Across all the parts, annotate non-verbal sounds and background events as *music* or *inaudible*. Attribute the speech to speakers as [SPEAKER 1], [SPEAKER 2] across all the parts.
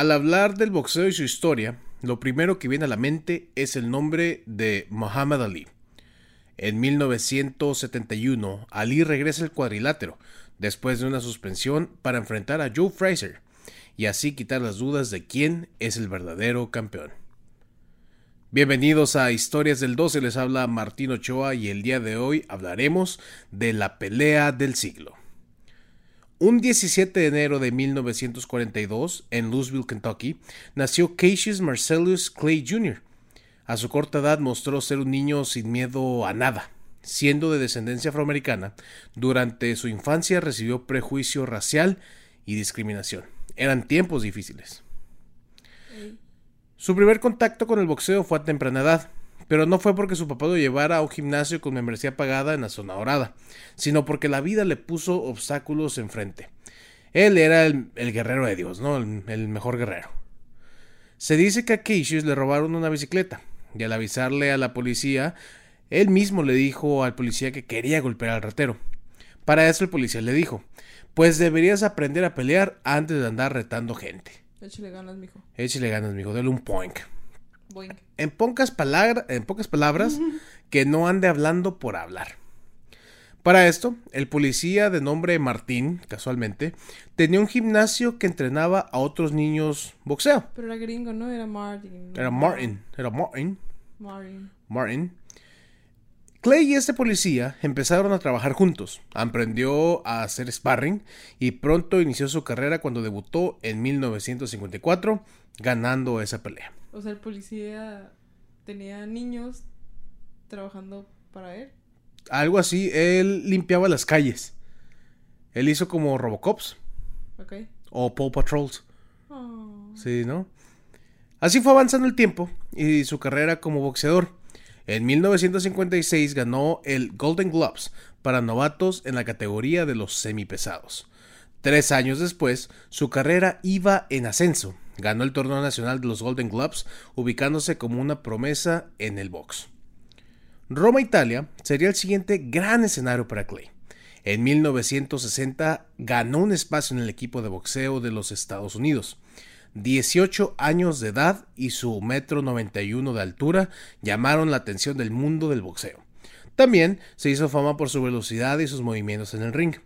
[SPEAKER 1] Al hablar del boxeo y su historia, lo primero que viene a la mente es el nombre de Muhammad Ali. En 1971, Ali regresa al cuadrilátero, después de una suspensión, para enfrentar a Joe Fraser, y así quitar las dudas de quién es el verdadero campeón. Bienvenidos a Historias del 12, les habla Martín Ochoa y el día de hoy hablaremos de la pelea del siglo. Un 17 de enero de 1942, en Louisville, Kentucky, nació Cassius Marcellus Clay Jr. A su corta edad mostró ser un niño sin miedo a nada. Siendo de descendencia afroamericana, durante su infancia recibió prejuicio racial y discriminación. Eran tiempos difíciles. Su primer contacto con el boxeo fue a temprana edad pero no fue porque su papá lo llevara a un gimnasio con membresía pagada en la zona dorada, sino porque la vida le puso obstáculos enfrente. Él era el, guerrero de Dios, ¿no? El, mejor guerrero. Se dice que a Cassius le robaron una bicicleta, y al avisarle a la policía, él mismo le dijo al policía que quería golpear al ratero. Para eso el policía le dijo, pues deberías aprender a pelear antes de andar retando gente.
[SPEAKER 2] Échale ganas, mijo.
[SPEAKER 1] Échale ganas, mijo, dale un point. En pocas, en pocas palabras, que no ande hablando por hablar. Para esto, el policía de nombre Martín, casualmente, tenía un gimnasio que entrenaba a otros niños boxeo.
[SPEAKER 2] Pero era gringo, ¿no? Era Martin.
[SPEAKER 1] Era Martin. Era Martin. Martin. Martin. Clay y este policía empezaron a trabajar juntos. Aprendió a hacer sparring y pronto inició su carrera cuando debutó en 1954, ganando esa pelea.
[SPEAKER 2] O sea, el policía tenía niños trabajando para él.
[SPEAKER 1] Algo así, él limpiaba las calles. Él hizo como Robocops.
[SPEAKER 2] Ok.
[SPEAKER 1] O Paw Patrols. Oh. Sí, ¿no? Así fue avanzando el tiempo y su carrera como boxeador. En 1956 ganó el Golden Gloves para novatos en la categoría de los semipesados. Tres años después, su carrera iba en ascenso Ganó el torneo nacional de los Golden Gloves, ubicándose como una promesa en el box. Roma, Italia, sería el siguiente gran escenario para Clay. En 1960 ganó un espacio en el equipo de boxeo de los Estados Unidos. 18 años de edad y su metro 91 de altura llamaron la atención del mundo del boxeo. También se hizo fama por su velocidad y sus movimientos en el ring.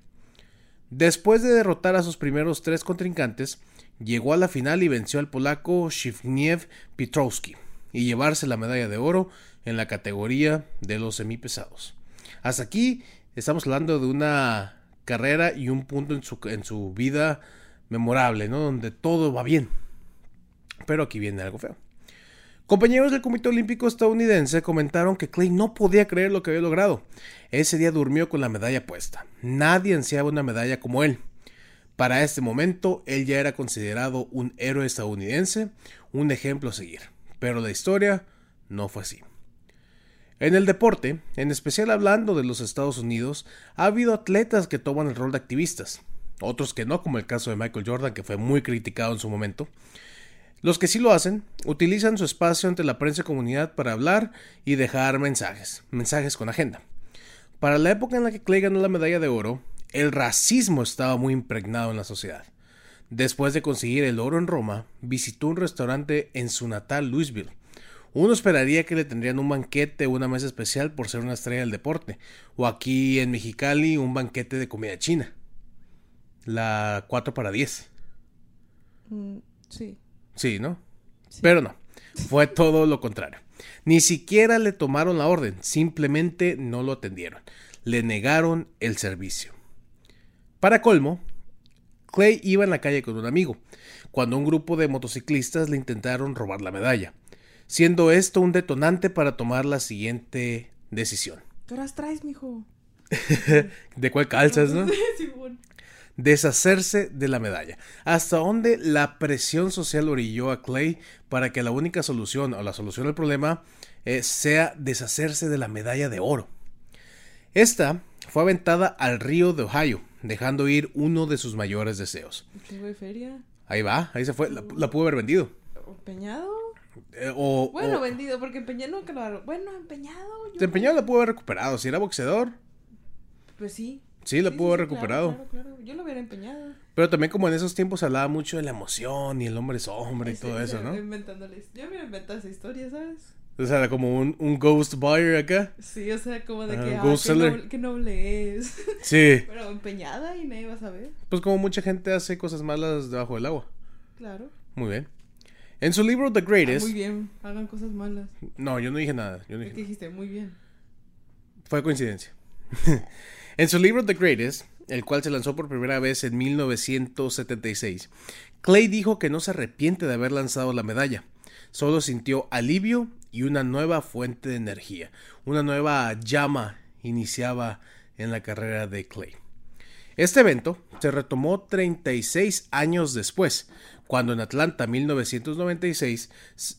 [SPEAKER 1] Después de derrotar a sus primeros tres contrincantes, llegó a la final y venció al polaco Shifniew Piotrowski y llevarse la medalla de oro en la categoría de los semipesados. Hasta aquí estamos hablando de una carrera y un punto en su, en su vida memorable, ¿no? Donde todo va bien. Pero aquí viene algo feo. Compañeros del Comité Olímpico estadounidense comentaron que Clay no podía creer lo que había logrado. Ese día durmió con la medalla puesta. Nadie ansiaba una medalla como él. Para este momento, él ya era considerado un héroe estadounidense, un ejemplo a seguir. Pero la historia no fue así. En el deporte, en especial hablando de los Estados Unidos, ha habido atletas que toman el rol de activistas, otros que no, como el caso de Michael Jordan, que fue muy criticado en su momento. Los que sí lo hacen, utilizan su espacio ante la prensa y comunidad para hablar y dejar mensajes, mensajes con agenda. Para la época en la que Clay ganó la medalla de oro, el racismo estaba muy impregnado en la sociedad. Después de conseguir el oro en Roma, visitó un restaurante en su natal Louisville. Uno esperaría que le tendrían un banquete o una mesa especial por ser una estrella del deporte, o aquí en Mexicali un banquete de comida china. La 4 para 10.
[SPEAKER 2] Mm, sí.
[SPEAKER 1] Sí, ¿no? Pero no, fue todo lo contrario. Ni siquiera le tomaron la orden, simplemente no lo atendieron. Le negaron el servicio. Para colmo, Clay iba en la calle con un amigo, cuando un grupo de motociclistas le intentaron robar la medalla, siendo esto un detonante para tomar la siguiente decisión.
[SPEAKER 2] ¿Qué horas traes, mijo? *laughs*
[SPEAKER 1] ¿De cuál calzas, no? *laughs* Deshacerse de la medalla. Hasta donde la presión social orilló a Clay para que la única solución o la solución al problema eh, sea deshacerse de la medalla de oro. Esta fue aventada al río de Ohio, dejando ir uno de sus mayores deseos.
[SPEAKER 2] de feria?
[SPEAKER 1] Ahí va, ahí se fue, la, pudo haber vendido.
[SPEAKER 2] ¿Empeñado?
[SPEAKER 1] Eh, o,
[SPEAKER 2] bueno, vendido, porque empeñado claro. Bueno, empeñado.
[SPEAKER 1] Yo empeñado la pudo haber recuperado. Si era boxeador.
[SPEAKER 2] Pues sí.
[SPEAKER 1] Sí, la
[SPEAKER 2] Sí,
[SPEAKER 1] pudo
[SPEAKER 2] sí,
[SPEAKER 1] haber
[SPEAKER 2] sí,
[SPEAKER 1] recuperado.
[SPEAKER 2] Claro, claro, claro. Yo lo hubiera empeñado.
[SPEAKER 1] Pero también como en esos tiempos hablaba mucho de la emoción y el hombre es hombre y todo eso, ¿no?
[SPEAKER 2] Inventándoles. Yo hubiera inventado esa historia, ¿sabes?
[SPEAKER 1] O sea, como un, un ghost buyer acá.
[SPEAKER 2] Sí, o sea, como de
[SPEAKER 1] Ah,
[SPEAKER 2] que, ah,
[SPEAKER 1] Ghost
[SPEAKER 2] qué,
[SPEAKER 1] Seller.
[SPEAKER 2] noble, qué noble es. *laughs*
[SPEAKER 1] Sí. *laughs*
[SPEAKER 2] Pero empeñada y nadie va a saber.
[SPEAKER 1] Pues como mucha gente hace cosas malas debajo del agua.
[SPEAKER 2] Claro.
[SPEAKER 1] Muy bien. En su libro The
[SPEAKER 2] Ah,
[SPEAKER 1] Greatest.
[SPEAKER 2] muy bien, hagan cosas malas.
[SPEAKER 1] No, yo no dije nada. Yo no
[SPEAKER 2] Es
[SPEAKER 1] dije
[SPEAKER 2] que dijiste, muy bien.
[SPEAKER 1] Fue coincidencia. *laughs* en su libro The Greatest, el cual se lanzó por primera vez en 1976, Clay dijo que no se arrepiente de haber lanzado la medalla. Solo sintió alivio y una nueva fuente de energía. Una nueva llama iniciaba en la carrera de Clay. Este evento se retomó 36 años después, cuando en Atlanta 1996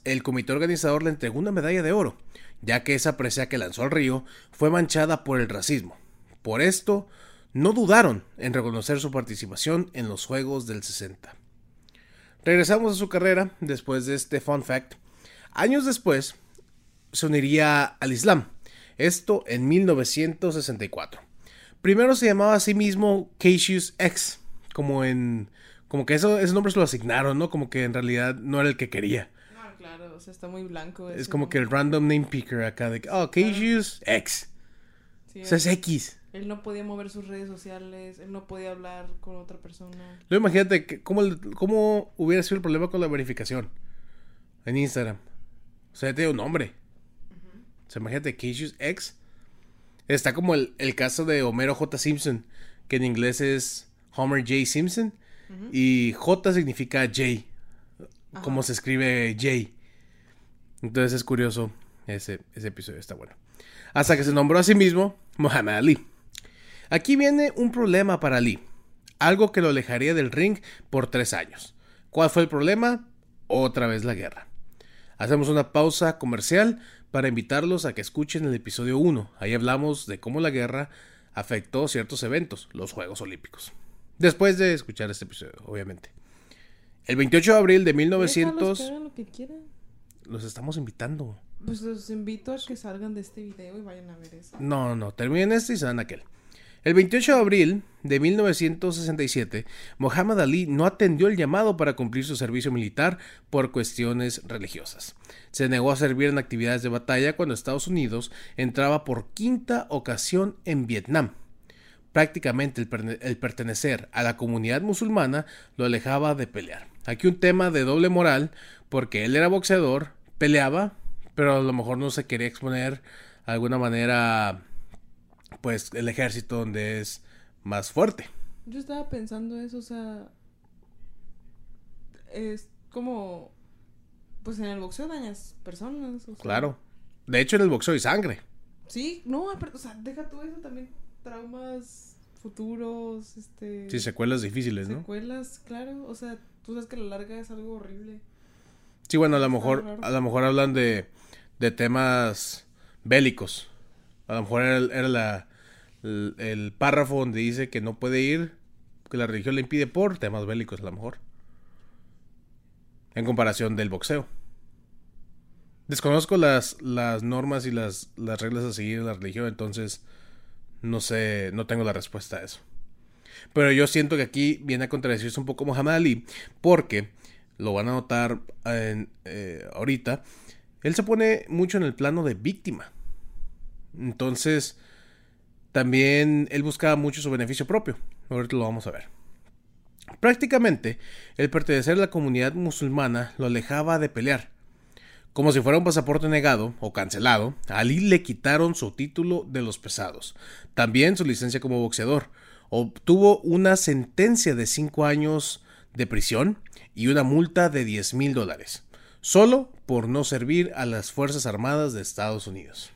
[SPEAKER 1] el comité organizador le entregó una medalla de oro, ya que esa presea que lanzó al río fue manchada por el racismo. Por esto, no dudaron en reconocer su participación en los Juegos del 60. Regresamos a su carrera después de este fun fact. Años después, se uniría al Islam, esto en 1964. Primero se llamaba a sí mismo Cassius X, como en como que eso, ese nombre se lo asignaron, ¿no? Como que en realidad no era el que quería.
[SPEAKER 2] No, claro, o sea, está muy blanco.
[SPEAKER 1] Es como que el random name picker acá de, oh, Cassius X.
[SPEAKER 2] Sí,
[SPEAKER 1] O sea, es X.
[SPEAKER 2] él no podía mover sus redes sociales, él no podía hablar con otra persona.
[SPEAKER 1] Luego imagínate que, cómo, cómo hubiera sido el problema con la verificación en Instagram. O sea, ya tiene un nombre. O sea, imagínate, Cassius X. Está como el, el caso de Homero J. Simpson, que en inglés es Homer J. Simpson. Y J significa J, como se escribe J. Entonces es curioso, ese, ese episodio está bueno. Hasta que se nombró a sí mismo Muhammad Ali. Aquí viene un problema para Ali, algo que lo alejaría del ring por tres años. ¿Cuál fue el problema? Otra vez la guerra. Hacemos una pausa comercial para invitarlos a que escuchen el episodio 1. Ahí hablamos de cómo la guerra afectó ciertos eventos, los Juegos Olímpicos. Después de escuchar este episodio, obviamente. El 28 de abril de
[SPEAKER 2] Déjalos
[SPEAKER 1] 1900...
[SPEAKER 2] que hagan lo que quieran.
[SPEAKER 1] Los estamos invitando.
[SPEAKER 2] Pues los invito a que salgan de este video y vayan a ver eso.
[SPEAKER 1] No, no, no, terminen este y se dan aquel. El 28 de abril de 1967, Muhammad Ali no atendió el llamado para cumplir su servicio militar por cuestiones religiosas. Se negó a servir en actividades de batalla cuando Estados Unidos entraba por quinta ocasión en Vietnam. Prácticamente el, el pertenecer a la comunidad musulmana lo alejaba de pelear. Aquí un tema de doble moral, porque él era boxeador, peleaba, pero a lo mejor no se quería exponer de alguna manera pues el ejército donde es más fuerte.
[SPEAKER 2] Yo estaba pensando eso, o sea. Es como. Pues en el boxeo dañas personas. o sea,
[SPEAKER 1] Claro. De hecho en el boxeo hay sangre.
[SPEAKER 2] Sí, no, o sea, deja tú eso también. Traumas futuros, este.
[SPEAKER 1] Sí, secuelas difíciles, ¿no?
[SPEAKER 2] Secuelas, claro. O sea, tú sabes que a la larga es algo horrible.
[SPEAKER 1] Sí, bueno, a lo mejor a lo mejor hablan de, de temas bélicos. A lo mejor era, el- párrafo donde dice que no puede ir, que la religión le impide por temas bélicos, a lo mejor. En comparación del boxeo. Desconozco las, normas y las, las reglas a seguir en la religión, entonces no sé, no tengo la respuesta a eso. Pero yo siento que aquí viene a contradecirse un poco Muhammad Ali, porque lo van a notar en, eh, ahorita, él se pone mucho en el plano de víctima. Entonces, también él buscaba mucho su beneficio propio. Ahorita lo vamos a ver. Prácticamente, el pertenecer a la comunidad musulmana lo alejaba de pelear. Como si fuera un pasaporte negado o cancelado, a Ali le quitaron su título de los pesados, también su licencia como boxeador. Obtuvo una sentencia de 5 años de prisión y una multa de 10 mil dólares, solo por no servir a las Fuerzas Armadas de Estados Unidos.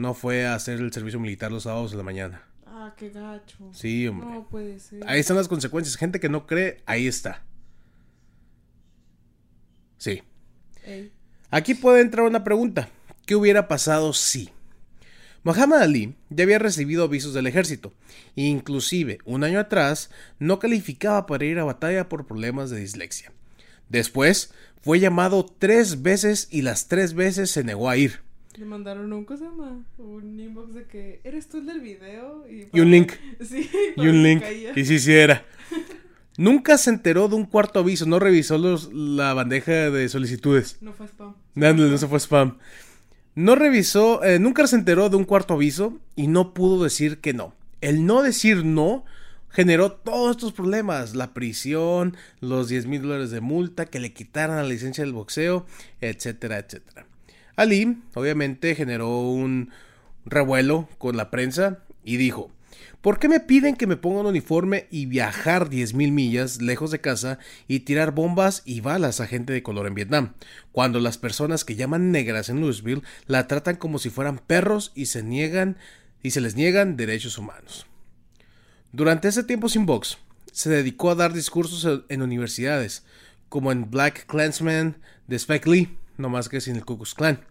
[SPEAKER 1] No fue a hacer el servicio militar los sábados de la mañana.
[SPEAKER 2] Ah, qué gacho.
[SPEAKER 1] Sí, hombre.
[SPEAKER 2] No puede ser.
[SPEAKER 1] Ahí están las consecuencias. Gente que no cree, ahí está. Sí.
[SPEAKER 2] Ey.
[SPEAKER 1] Aquí puede entrar una pregunta. ¿Qué hubiera pasado si? Muhammad Ali ya había recibido avisos del ejército, e inclusive un año atrás no calificaba para ir a batalla por problemas de dislexia. Después fue llamado tres veces y las tres veces se negó a ir.
[SPEAKER 2] Le mandaron un, ¿cómo se llama? Un inbox de que, ¿eres tú el del video?
[SPEAKER 1] Y,
[SPEAKER 2] para-
[SPEAKER 1] un link.
[SPEAKER 2] Sí.
[SPEAKER 1] Y un link.
[SPEAKER 2] caía.
[SPEAKER 1] Y sí, sí era. Nunca se enteró de un cuarto aviso, no revisó los, la bandeja de solicitudes.
[SPEAKER 2] No fue spam.
[SPEAKER 1] Ándale, no se fue spam. No revisó, eh, nunca se enteró de un cuarto aviso y no pudo decir que no. El no decir no generó todos estos problemas, la prisión, los 10 mil dólares de multa, que le quitaran la licencia del boxeo, etcétera, etcétera. Ali, obviamente, generó un revuelo con la prensa y dijo, ¿por qué me piden que me ponga un uniforme y viajar 10 mil millas lejos de casa y tirar bombas y balas a gente de color en Vietnam? Cuando las personas que llaman negras en Louisville la tratan como si fueran perros y se niegan y se les niegan derechos humanos. Durante ese tiempo sin box, se dedicó a dar discursos en universidades, como en Black Klansman de Spike Lee, no más que sin el Ku Klux Klan.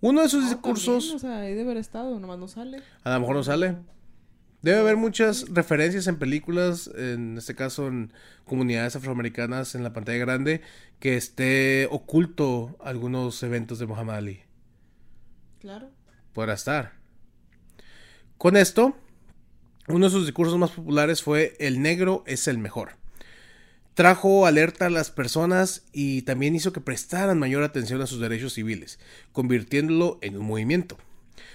[SPEAKER 1] Uno de sus discursos,
[SPEAKER 2] también, o sea, ahí debe haber estado, nomás no sale.
[SPEAKER 1] a lo mejor no sale. Debe haber muchas referencias en películas, en este caso en comunidades afroamericanas en la pantalla grande, que esté oculto algunos eventos de Muhammad Ali.
[SPEAKER 2] Claro.
[SPEAKER 1] Podrá estar. Con esto, uno de sus discursos más populares fue El negro es el mejor. Trajo alerta a las personas y también hizo que prestaran mayor atención a sus derechos civiles, convirtiéndolo en un movimiento.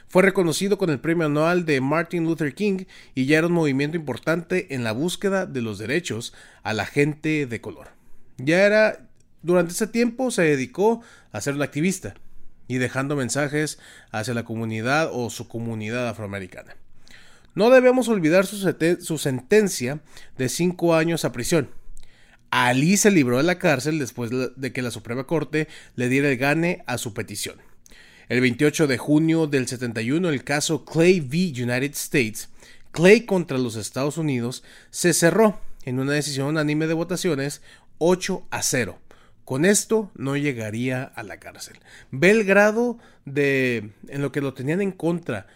[SPEAKER 1] Fue reconocido con el premio anual de Martin Luther King y ya era un movimiento importante en la búsqueda de los derechos a la gente de color. Ya era, durante ese tiempo se dedicó a ser un activista y dejando mensajes hacia la comunidad o su comunidad afroamericana. No debemos olvidar su, su sentencia de cinco años a prisión. Ali se libró de la cárcel después de que la Suprema Corte le diera el gane a su petición. El 28 de junio del 71, el caso Clay v. United States, Clay contra los Estados Unidos, se cerró en una decisión unánime de votaciones 8 a 0. Con esto no llegaría a la cárcel. Ve el grado de en lo que lo tenían en contra.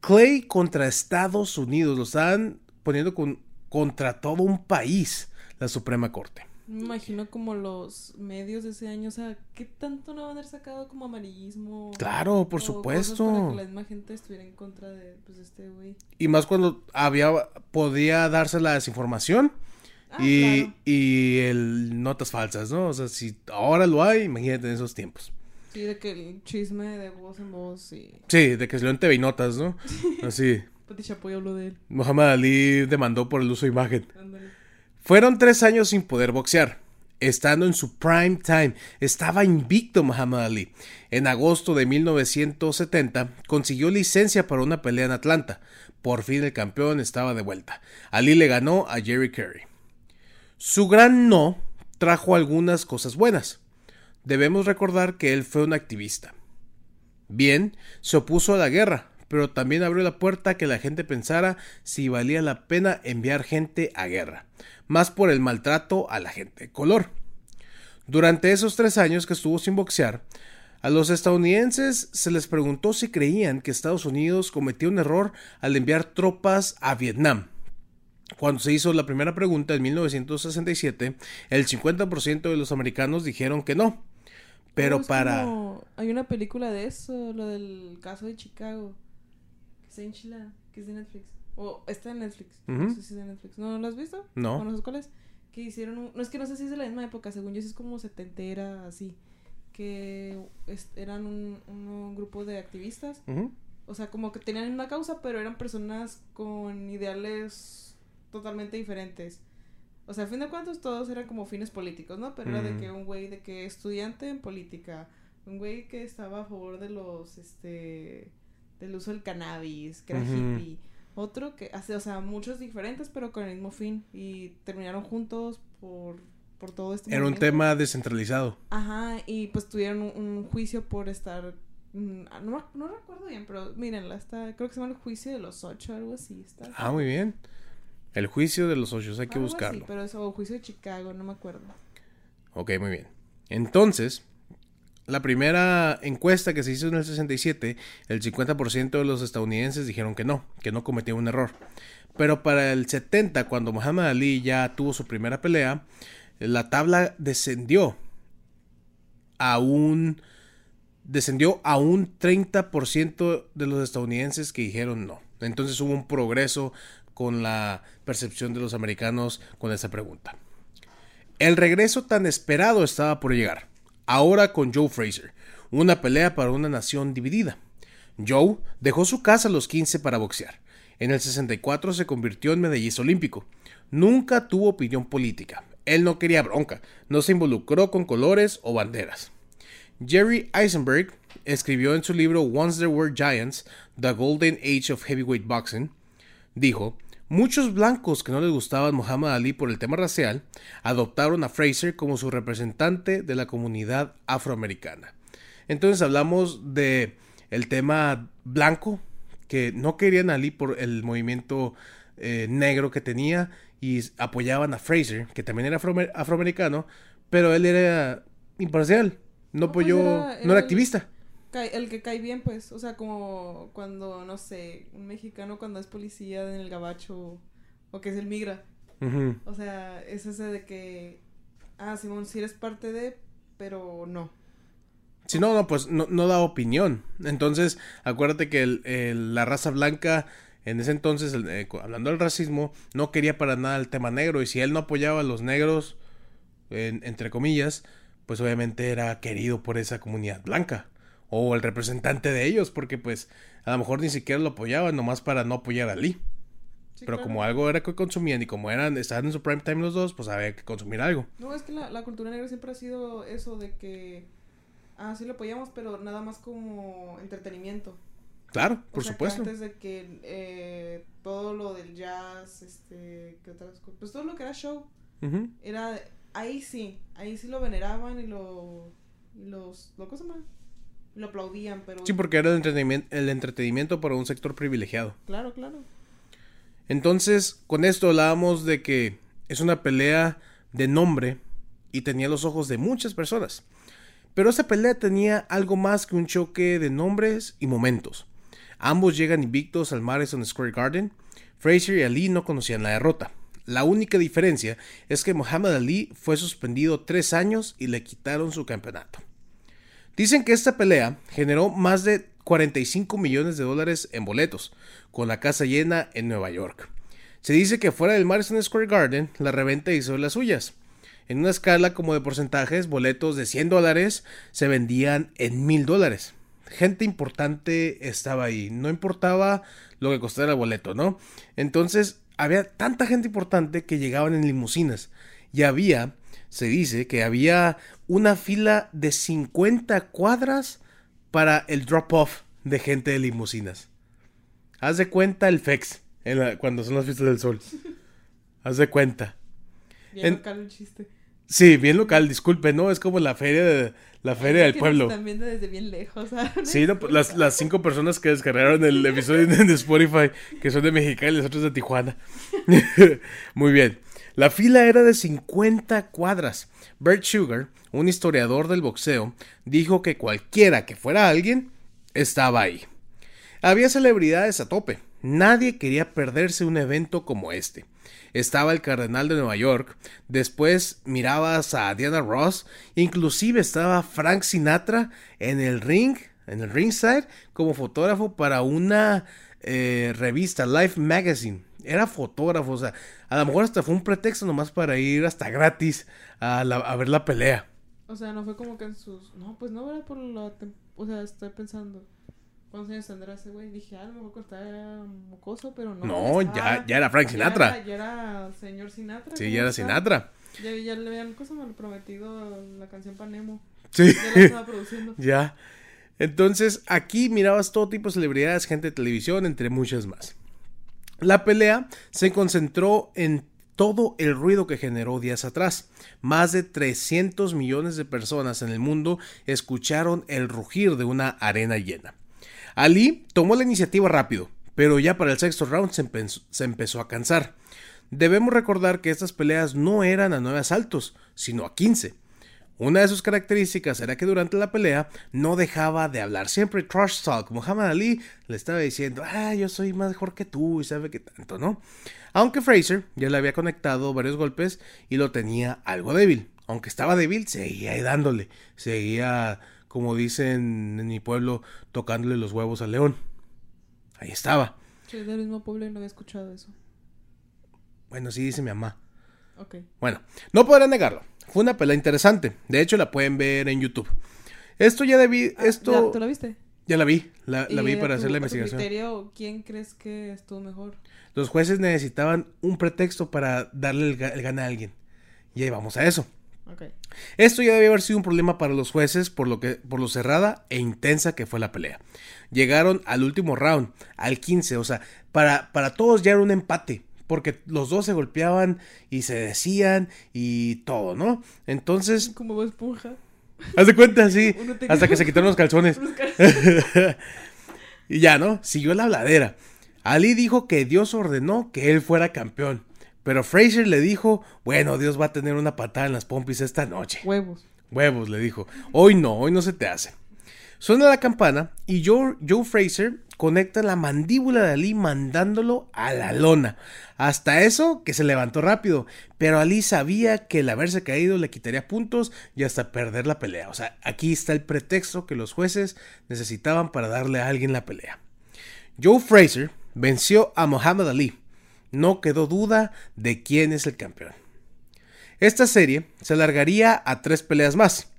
[SPEAKER 1] Clay contra Estados Unidos, lo estaban poniendo con- contra todo un país, la Suprema Corte.
[SPEAKER 2] Me imagino como los medios de ese año, o sea, ¿qué tanto no van a haber sacado como amarillismo?
[SPEAKER 1] Claro, por
[SPEAKER 2] O
[SPEAKER 1] supuesto.
[SPEAKER 2] Para que la misma gente estuviera en contra de pues, este güey.
[SPEAKER 1] Y más cuando había podía darse la desinformación
[SPEAKER 2] Ah,
[SPEAKER 1] y,
[SPEAKER 2] claro.
[SPEAKER 1] y el notas falsas, ¿no? O sea, si ahora lo hay, imagínate en esos tiempos.
[SPEAKER 2] Sí, de que el chisme de voz en voz y...
[SPEAKER 1] Sí, de que se lo en TV y Notas, ¿no? *laughs* Así.
[SPEAKER 2] Pati Chapoy habló de él.
[SPEAKER 1] Muhammad Ali demandó por el uso de imagen. Fueron tres años sin poder boxear. Estando en su prime time, estaba invicto Muhammad Ali. En agosto de 1970 consiguió licencia para una pelea en Atlanta. Por fin el campeón estaba de vuelta. Ali le ganó a Jerry Curry. Su gran no trajo algunas cosas buenas. Debemos recordar que él fue un activista. Bien, se opuso a la guerra, pero también abrió la puerta a que la gente pensara si valía la pena enviar gente a guerra, más por el maltrato a la gente de color. Durante esos tres años que estuvo sin boxear, a los estadounidenses se les preguntó si creían que Estados Unidos cometió un error al enviar tropas a Vietnam. Cuando se hizo la primera pregunta en 1967, el 50% de los americanos dijeron que no. Pero para...
[SPEAKER 2] como- Hay una película de eso, lo del caso de Chicago. Está que es de Netflix. O está en Netflix. No sé si es de Netflix. ¿No lo has visto?
[SPEAKER 1] No.
[SPEAKER 2] ¿O no cuál es? Que hicieron un... No es que no sé si es de la misma época, según yo sí es como setentera, así. Que es- eran un, un grupo de activistas. O sea, como que tenían una causa, pero eran personas con ideales totalmente diferentes. O sea, a fin de cuentas todos eran como fines políticos, ¿no? Pero era de que un güey de que estudiante en política, un güey que estaba a favor de los, este, del uso del cannabis, que era
[SPEAKER 1] Ujú.
[SPEAKER 2] hippie. Otro que hace, o sea, muchos diferentes, pero con el mismo fin. Y terminaron juntos por, por todo este
[SPEAKER 1] Era un tema descentralizado.
[SPEAKER 2] Ajá, y pues tuvieron un, un juicio por estar. mm, No, me- no recuerdo bien, pero mírenla, está, creo que se llama el juicio de los ocho, algo así. Está,
[SPEAKER 1] Ah, muy bien. El juicio de los ocho, hay que
[SPEAKER 2] Algo
[SPEAKER 1] buscarlo.
[SPEAKER 2] pero eso, o juicio de Chicago, no me acuerdo.
[SPEAKER 1] Ok, muy bien. Entonces, la primera encuesta que se hizo en el 67, el 50% de los estadounidenses dijeron que no, que no cometía un error. Pero para el 70, cuando Muhammad Ali ya tuvo su primera pelea, la tabla descendió a un descendió a un 30% de los estadounidenses que dijeron no. Entonces hubo un progreso con la percepción de los americanos con esa pregunta. El regreso tan esperado estaba por llegar, ahora con Joe Fraser, una pelea para una nación dividida. Joe dejó su casa a los 15 para boxear. En el 64 se convirtió en medallista olímpico. Nunca tuvo opinión política. Él no quería bronca, no se involucró con colores o banderas. Jerry Eisenberg escribió en su libro Once There Were Giants, The Golden Age of Heavyweight Boxing, dijo, muchos blancos que no les gustaban Muhammad Ali por el tema racial, adoptaron a Fraser como su representante de la comunidad afroamericana. Entonces hablamos de el tema blanco, que no querían a Ali por el movimiento eh, negro que tenía y apoyaban a Fraser, que también era afroamericano, pero él era imparcial, no, pues apoyó, no era activista.
[SPEAKER 2] El que cae bien, pues, o sea, como cuando, no sé, un mexicano cuando es policía en el gabacho o que es el migra. O sea, es ese de que, ah, Simón, si eres parte de, pero no.
[SPEAKER 1] Si no, no, pues no, no da opinión. Entonces, acuérdate que la raza blanca en ese entonces, eh, hablando del racismo, no quería para nada el tema negro. Y si él no apoyaba a los negros, entre comillas, pues obviamente era querido por esa comunidad blanca o el representante de ellos, porque pues a lo mejor ni siquiera lo apoyaban nomás para no apoyar a Lee. Pero como algo era que consumían y como eran estaban en su prime time los dos, pues había que consumir algo.
[SPEAKER 2] No, es que la, cultura negra siempre ha sido eso de que ah, sí lo apoyamos, pero nada más como entretenimiento.
[SPEAKER 1] Claro, por supuesto.
[SPEAKER 2] antes de que eh, todo lo del jazz, este, ¿qué otras cosas? Pues todo lo que era show, era ahí sí, ahí sí lo veneraban y lo, los, lo cosa más, lo aplaudían, pero...
[SPEAKER 1] Sí, porque era el entretenimiento, el entretenimiento para un sector privilegiado.
[SPEAKER 2] Claro, claro.
[SPEAKER 1] Entonces, con esto hablábamos de que es una pelea de nombre y tenía los ojos de muchas personas. Pero esa pelea tenía algo más que un choque de nombres y momentos. Ambos llegan invictos al Madison Square Garden. Fraser y Ali no conocían la derrota. La única diferencia es que Muhammad Ali fue suspendido tres años y le quitaron su campeonato. Dicen que esta pelea generó más de 45 millones de dólares en boletos, con la casa llena en Nueva York. Se dice que fuera del Madison Square Garden, la reventa hizo las suyas. En una escala como de porcentajes, boletos de 100 dólares se vendían en 1000 dólares. Gente importante estaba ahí, no importaba lo que costara el boleto, ¿no? Entonces, había tanta gente importante que llegaban en limusinas. Y había, se dice, que había una fila de 50 cuadras para el drop-off de gente de limusinas. Haz de cuenta el FEX cuando son las fiestas del sol. Haz de cuenta.
[SPEAKER 2] Bien local el chiste.
[SPEAKER 1] Sí, bien local, disculpe, ¿no? Es como la feria de, la feria del pueblo.
[SPEAKER 2] Están viendo desde bien lejos.
[SPEAKER 1] Sí, no, pues, las, las cinco personas que descargaron el episodio de Spotify, que son de Mexicali y los otros de Tijuana. *laughs* Muy bien. La fila era de 50 cuadras. Bert Sugar, un historiador del boxeo, dijo que cualquiera que fuera alguien estaba ahí. Había celebridades a tope. Nadie quería perderse un evento como este estaba el Cardenal de Nueva York, después mirabas a Diana Ross, inclusive estaba Frank Sinatra en el ring, en el ringside, como fotógrafo para una eh, revista, Life Magazine. Era fotógrafo, o sea, a lo mejor hasta fue un pretexto nomás para ir hasta gratis a, a ver la pelea.
[SPEAKER 2] O sea, no fue como que en sus... No, pues no era por la... O sea, estoy pensando... ¿Cuántos años tendrá ese güey? Dije, ah, a lo mejor estaba mocoso, pero no.
[SPEAKER 1] No, ya, ya era Frank Sinatra.
[SPEAKER 2] Ya era, señor Sinatra.
[SPEAKER 1] Sí, ya era Sinatra.
[SPEAKER 2] Ya, ya le habían cosa mal prometido la canción Panemo.
[SPEAKER 1] Sí.
[SPEAKER 2] Ya la estaba produciendo. *laughs*
[SPEAKER 1] ya. Entonces, aquí mirabas todo tipo de celebridades, gente de televisión, entre muchas más. La pelea se concentró en todo el ruido que generó días atrás. Más de 300 millones de personas en el mundo escucharon el rugir de una arena llena. Ali tomó la iniciativa rápido, pero ya para el sexto round se, empezó, a cansar. Debemos recordar que estas peleas no eran a nueve asaltos, sino a 15. Una de sus características era que durante la pelea no dejaba de hablar, siempre trash talk. Muhammad Ali le estaba diciendo, ah, yo soy mejor que tú y sabe que tanto, ¿no? Aunque Fraser ya le había conectado varios golpes y lo tenía algo débil. Aunque estaba débil, seguía dándole, seguía como dicen en mi pueblo, tocándole los huevos al león. Ahí estaba.
[SPEAKER 2] Soy del mismo pueblo y no había escuchado eso.
[SPEAKER 1] Bueno, sí dice mi mamá.
[SPEAKER 2] Ok.
[SPEAKER 1] Bueno, no podrán negarlo. Fue una pelea interesante. De hecho, la pueden ver en YouTube. Esto ya debí.
[SPEAKER 2] Ah,
[SPEAKER 1] Esto.
[SPEAKER 2] ¿ya- ¿Tú la viste?
[SPEAKER 1] Ya la vi. La, vi para
[SPEAKER 2] tu-
[SPEAKER 1] hacer la investigación.
[SPEAKER 2] criterio, ¿quién crees que estuvo mejor?
[SPEAKER 1] Los jueces necesitaban un pretexto para darle el, el gana a alguien. Y ahí vamos a eso.
[SPEAKER 2] Ok.
[SPEAKER 1] Esto ya debe haber sido un problema para los jueces por lo, que, por lo cerrada e intensa que fue la pelea. Llegaron al último round, al 15, o sea, para, para todos ya era un empate, porque los dos se golpeaban y se decían y todo, ¿no? Entonces,
[SPEAKER 2] Como esponja.
[SPEAKER 1] haz de cuenta, sí, *laughs* hasta que se quitaron los calzones.
[SPEAKER 2] Unos *laughs* cal-
[SPEAKER 1] Y ya, ¿no? Siguió la habladera. Ali dijo que Dios ordenó que él fuera campeón. Pero Fraser le dijo, bueno, Dios va a tener una patada en las pompis esta noche.
[SPEAKER 2] Huevos.
[SPEAKER 1] Huevos, le dijo. Hoy no, hoy no se te hace. Suena la campana y Joe, Joe Fraser conecta la mandíbula de Ali mandándolo a la lona. Hasta eso que se levantó rápido, pero Ali sabía que el haberse caído le quitaría puntos y hasta perder la pelea. O sea, aquí está el pretexto que los jueces necesitaban para darle a alguien la pelea. Joe Fraser venció a Muhammad Ali. No quedó duda de quién es el campeón. Esta serie se alargaría a tres peleas más.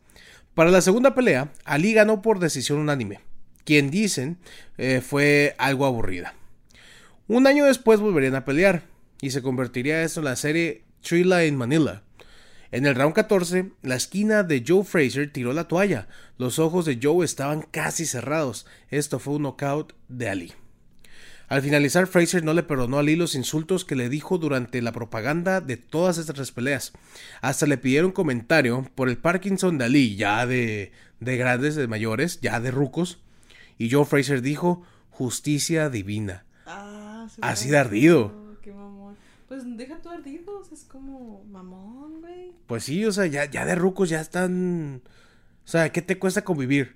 [SPEAKER 1] Para la segunda pelea, Ali ganó por decisión unánime, quien dicen eh, fue algo aburrida. Un año después volverían a pelear, y se convertiría esto en la serie Thrilla in Manila. En el round 14, la esquina de Joe Fraser tiró la toalla. Los ojos de Joe estaban casi cerrados. Esto fue un knockout de Ali. Al finalizar, Fraser no le perdonó a Ali los insultos que le dijo durante la propaganda de todas estas peleas. Hasta le pidieron comentario por el Parkinson de Ali, ya de, de grandes, de mayores, ya de rucos. Y Joe Fraser dijo, justicia divina.
[SPEAKER 2] Ah, se
[SPEAKER 1] Así de ardido.
[SPEAKER 2] Qué mamón. Pues deja tu ardido, o sea, es como mamón, güey.
[SPEAKER 1] Pues sí, o sea, ya, ya de rucos ya están... O sea, ¿qué te cuesta convivir?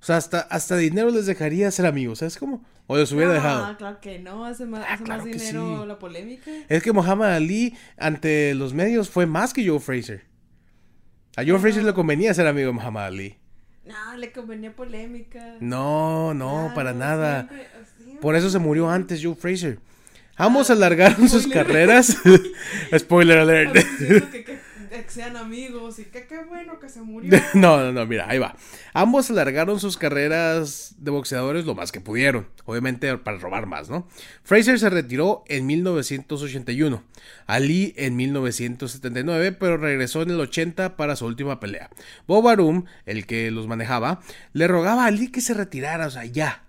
[SPEAKER 1] O sea, hasta, hasta dinero les dejaría ser amigos, ¿sabes cómo? O les hubiera
[SPEAKER 2] ah,
[SPEAKER 1] dejado.
[SPEAKER 2] claro que no, hace más,
[SPEAKER 1] Ah,
[SPEAKER 2] hace
[SPEAKER 1] claro
[SPEAKER 2] más dinero
[SPEAKER 1] sí.
[SPEAKER 2] la polémica.
[SPEAKER 1] Es que Muhammad Ali ante los medios fue más que Joe Fraser. A Joe Fraser le convenía ser amigo de Muhammad Ali.
[SPEAKER 2] No, le convenía polémica.
[SPEAKER 1] No, no,
[SPEAKER 2] Claro,
[SPEAKER 1] para nada.
[SPEAKER 2] siempre- siempre.
[SPEAKER 1] Por eso se murió antes Joe Fraser. Ambos alargaron sus carreras. *laughs* Spoiler alert.
[SPEAKER 2] Que- que sean amigos y que qué bueno que se murió. *laughs*
[SPEAKER 1] No, no, no, mira, ahí va. Ambos alargaron sus carreras de boxeadores lo más que pudieron, obviamente para robar más, ¿no? Fraser se retiró en 1981, Ali en 1979, pero regresó en el 80 para su última pelea. Bob Arum, el que los manejaba, le rogaba a Ali que se retirara, o sea, ya,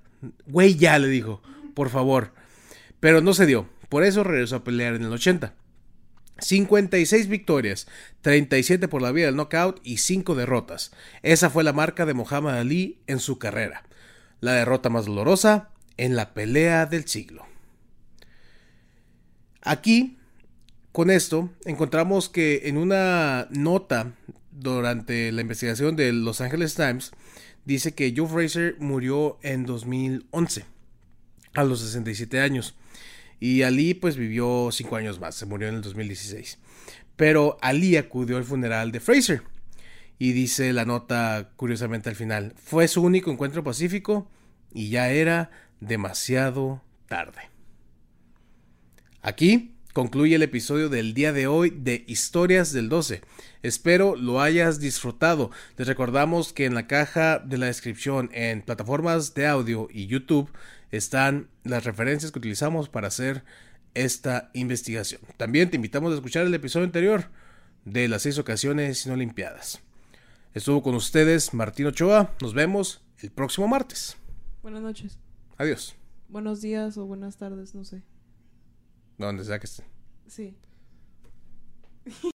[SPEAKER 1] güey, ya, le dijo, por favor. Pero no se dio, por eso regresó a pelear en el 80. 56 victorias, 37 por la vía del knockout y 5 derrotas. Esa fue la marca de Muhammad Ali en su carrera. La derrota más dolorosa en la pelea del siglo. Aquí, con esto, encontramos que en una nota durante la investigación de Los Angeles Times, dice que Joe Fraser murió en 2011, a los 67 años. Y Ali pues vivió cinco años más, se murió en el 2016. Pero Ali acudió al funeral de Fraser. Y dice la nota curiosamente al final, fue su único encuentro pacífico y ya era demasiado tarde. Aquí concluye el episodio del día de hoy de Historias del 12. Espero lo hayas disfrutado. Les recordamos que en la caja de la descripción en plataformas de audio y YouTube están las referencias que utilizamos para hacer esta investigación. También te invitamos a escuchar el episodio anterior de las seis ocasiones no limpiadas. Estuvo con ustedes Martín Ochoa. Nos vemos el próximo martes.
[SPEAKER 2] Buenas noches.
[SPEAKER 1] Adiós.
[SPEAKER 2] Buenos días o buenas tardes, no sé.
[SPEAKER 1] Donde sea que esté.
[SPEAKER 2] Sí.